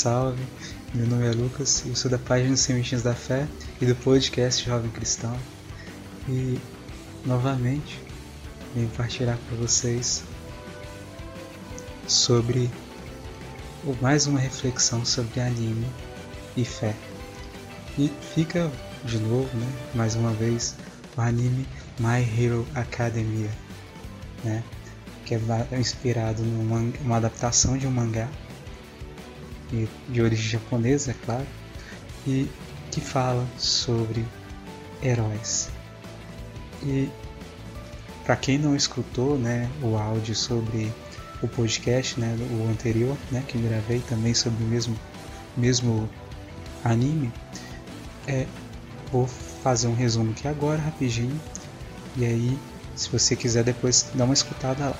Salve. Meu nome é Lucas, eu sou da página Sementinhas da Fé e do podcast Jovem Cristão. E novamente venho partilhar com vocês sobre mais uma reflexão sobre anime e fé. E fica de novo, né, mais uma vez, o anime My Hero Academia, né, que é inspirado numa adaptação de um mangá de origem japonesa, é claro, e que fala sobre heróis. E para quem não escutou, né, o áudio sobre o podcast, né, o anterior, né, que gravei também sobre o mesmo mesmo anime, é, vou fazer um resumo aqui agora rapidinho e aí se você quiser depois dar uma escutada lá.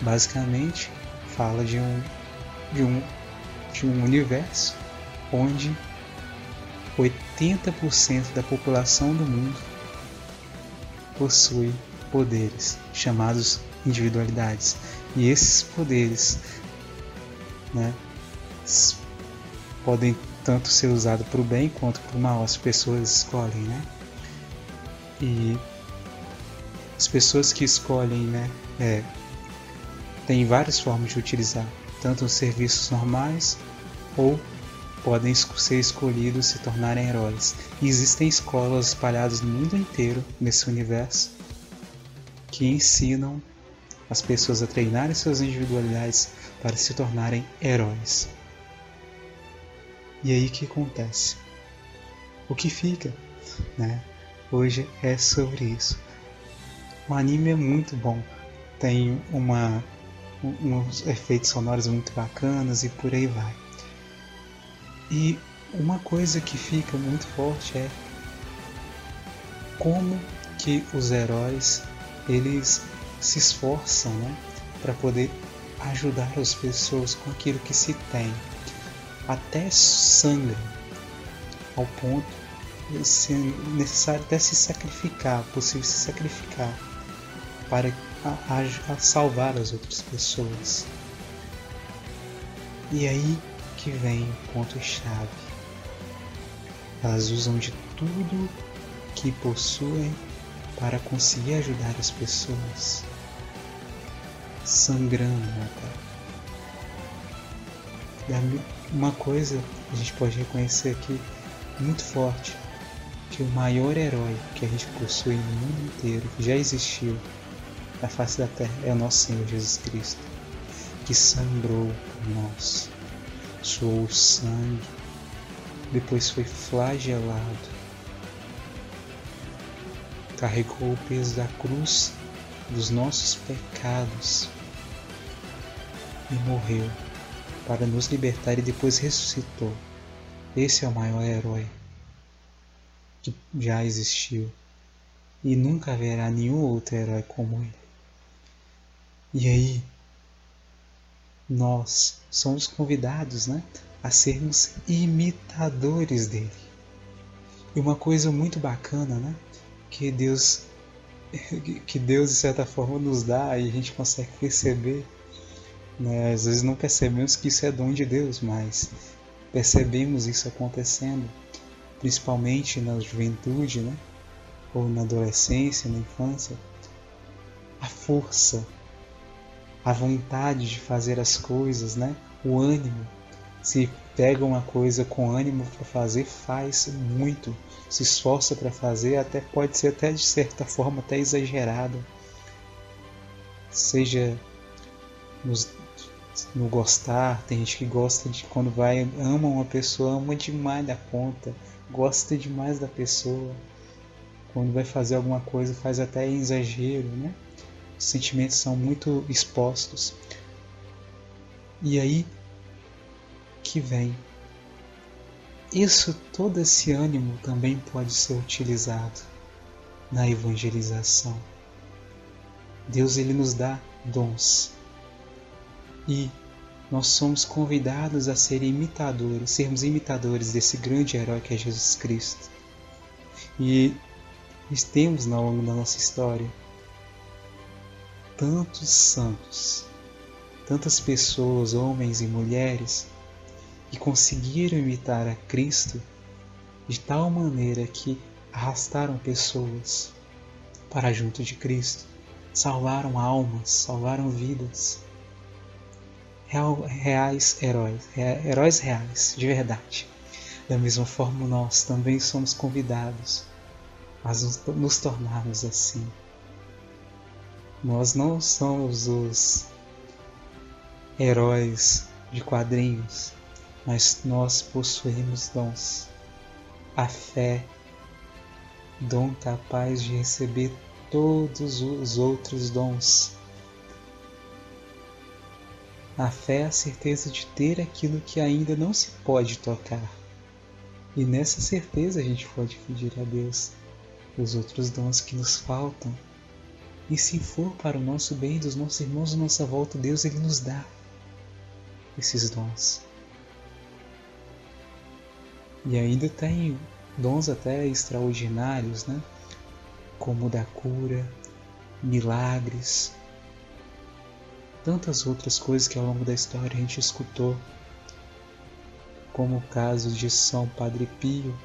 Basicamente fala de um de um de um universo onde 80% da população do mundo possui poderes chamados individualidades. E esses poderes né, podem tanto ser usados para o bem quanto para o mal, as pessoas escolhem. Né? E as pessoas que escolhem né, é, têm várias formas de utilizar, tanto os serviços normais ou podem ser escolhidos se tornarem heróis. E existem escolas espalhadas no mundo inteiro nesse universo que ensinam as pessoas a treinarem suas individualidades para se tornarem heróis. E aí o que acontece? O que fica, né? Hoje é sobre isso. O anime é muito bom, tem uma uns efeitos sonoros muito bacanas e por aí vai. E uma coisa que fica muito forte é como que os heróis eles se esforçam né, para poder ajudar as pessoas com aquilo que se tem. Até sangram ao ponto de ser necessário até se sacrificar, possível se sacrificar para a, a, a salvar as outras pessoas. E aí que vem o ponto-chave. Elas usam de tudo que possuem para conseguir ajudar as pessoas, sangrando até. Uma coisa a gente pode reconhecer aqui muito forte, que o maior herói que a gente possui no mundo inteiro, que já existiu na face da terra, é o nosso Senhor Jesus Cristo, que sangrou por nós suou sangue, depois foi flagelado, carregou o peso da cruz dos nossos pecados e morreu para nos libertar e depois ressuscitou. Esse é o maior herói que já existiu e nunca haverá nenhum outro herói como ele. E aí, nós somos convidados né, a sermos imitadores dele. E uma coisa muito bacana, né, que Deus que Deus de certa forma nos dá e a gente consegue perceber, né, às vezes não percebemos que isso é dom de Deus, mas percebemos isso acontecendo, principalmente na juventude, né, ou na adolescência, na infância, a força a vontade de fazer as coisas, né? O ânimo. Se pega uma coisa com ânimo para fazer, faz muito. Se esforça para fazer, até pode ser até de certa forma até exagerado. Seja nos, no gostar, tem gente que gosta de quando vai ama uma pessoa, ama demais da conta, gosta demais da pessoa. Quando vai fazer alguma coisa, faz até exagero, né? Os sentimentos são muito expostos. E aí que vem. Isso, todo esse ânimo também pode ser utilizado na evangelização. Deus ele nos dá dons. E nós somos convidados a ser imitadores, sermos imitadores desse grande herói que é Jesus Cristo. E temos ao longo da nossa história tantos santos, tantas pessoas, homens e mulheres, e conseguiram imitar a Cristo de tal maneira que arrastaram pessoas para junto de Cristo, salvaram almas, salvaram vidas. Reais heróis, heróis reais, de verdade. Da mesma forma, nós também somos convidados a nos tornarmos assim. Nós não somos os heróis de quadrinhos, mas nós possuímos dons. A fé, dom capaz de receber todos os outros dons. A fé é a certeza de ter aquilo que ainda não se pode tocar. E nessa certeza a gente pode pedir a Deus os outros dons que nos faltam. E se for para o nosso bem dos nossos irmãos à nossa volta, Deus ele nos dá esses dons. E ainda tem dons até extraordinários, né? Como da cura, milagres, tantas outras coisas que ao longo da história a gente escutou, como o caso de São Padre Pio,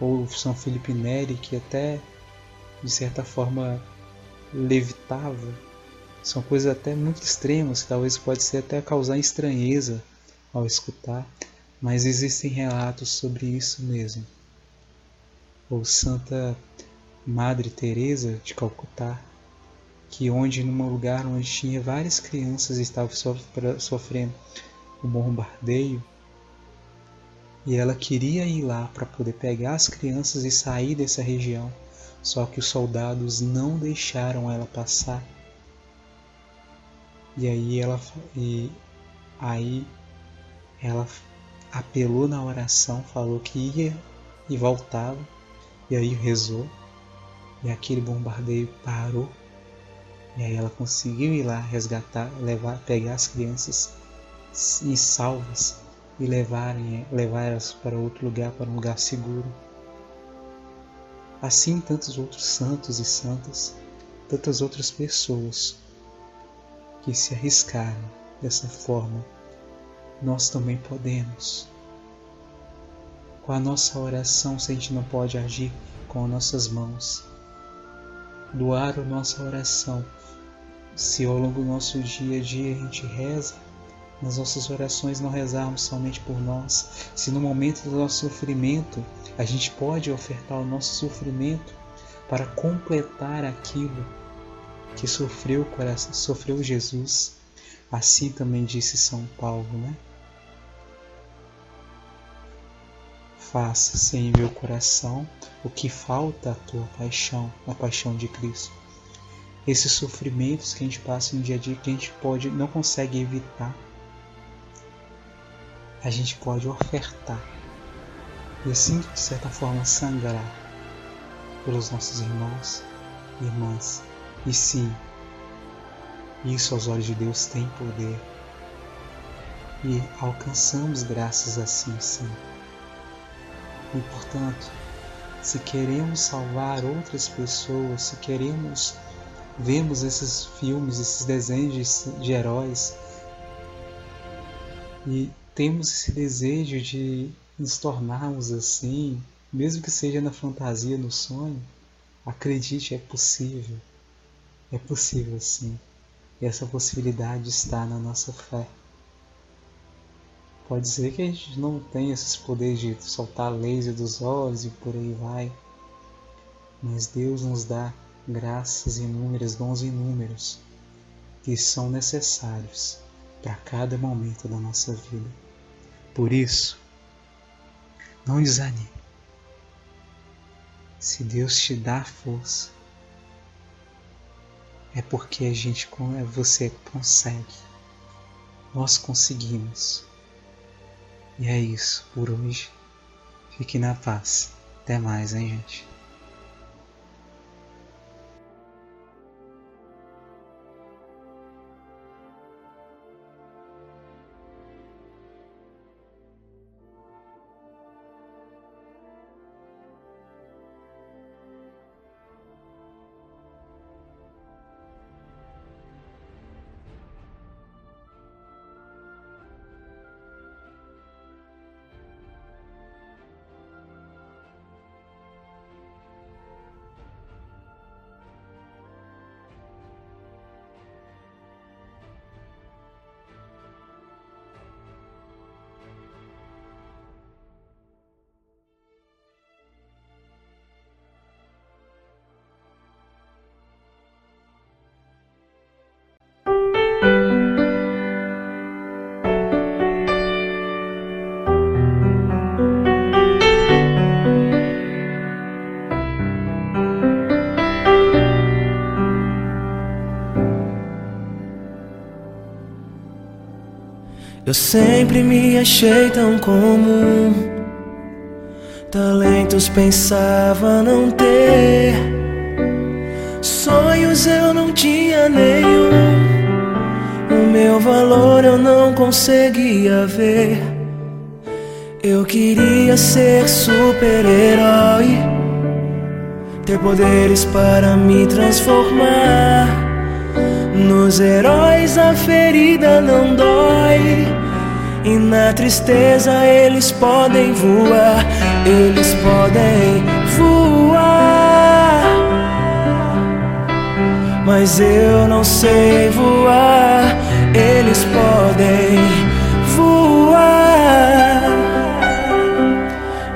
ou São Felipe Neri, que até de certa forma levitava. São coisas até muito extremas, que talvez pode ser até causar estranheza ao escutar, mas existem relatos sobre isso mesmo. Ou Santa Madre Teresa de Calcutá, que onde num lugar onde tinha várias crianças estavam sofrendo um bombardeio, e ela queria ir lá para poder pegar as crianças e sair dessa região, só que os soldados não deixaram ela passar. E aí ela e aí ela apelou na oração, falou que ia e voltava, e aí rezou, e aquele bombardeio parou, e aí ela conseguiu ir lá resgatar, levar, pegar as crianças e salvas e levarem, levar elas para outro lugar, para um lugar seguro. Assim tantos outros santos e santas, tantas outras pessoas que se arriscaram dessa forma, nós também podemos. Com a nossa oração, se a gente não pode agir com as nossas mãos, doar a nossa oração, se ao longo do nosso dia a dia a gente reza, nas nossas orações não rezarmos somente por nós, se no momento do nosso sofrimento a gente pode ofertar o nosso sofrimento para completar aquilo que sofreu, sofreu Jesus. Assim também disse São Paulo, né? Faça-se em meu coração o que falta à tua paixão, a paixão de Cristo. Esses sofrimentos que a gente passa no dia a dia que a gente pode não consegue evitar, a gente pode ofertar e assim, de certa forma, sangrar pelos nossos irmãos e irmãs. E sim, isso aos olhos de Deus tem poder. E alcançamos graças assim, sim. E portanto, se queremos salvar outras pessoas, se queremos vemos esses filmes, esses desenhos de, de heróis e temos esse desejo de nos tornarmos assim, mesmo que seja na fantasia, no sonho, acredite, é possível. É possível sim. E essa possibilidade está na nossa fé. Pode ser que a gente não tenha esses poderes de soltar laser dos olhos e por aí vai. Mas Deus nos dá graças inúmeras, dons inúmeros, que são necessários para cada momento da nossa vida. Por isso, não desanime. Se Deus te dá força, é porque a gente, é você consegue. Nós conseguimos. E é isso por hoje. Fique na paz. Até mais, hein, gente? Eu sempre me achei tão comum. Talentos pensava não ter. Sonhos eu não tinha nenhum. O meu valor eu não conseguia ver. Eu queria ser super-herói, ter poderes para me transformar. Nos heróis a ferida não dói, e na tristeza eles podem voar, eles podem voar. Mas eu não sei voar, eles podem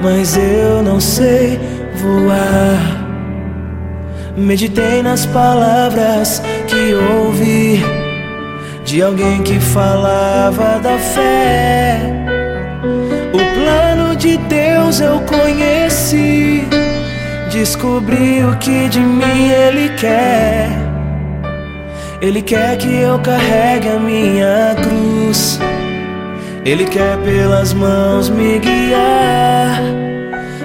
mas eu não sei voar. Meditei nas palavras que ouvi de alguém que falava da fé. O plano de Deus eu conheci, descobri o que de mim Ele quer. Ele quer que eu carregue a minha cruz. Ele quer pelas mãos me guiar,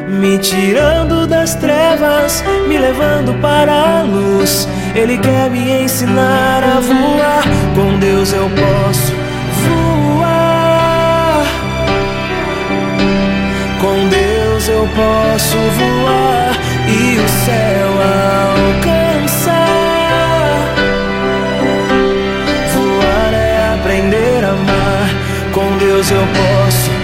me tirando das trevas, me levando para a luz. Ele quer me ensinar a voar. Com Deus eu posso voar. Com Deus eu posso voar e o céu alcançar. Voar é aprender a amar. Com Deus eu posso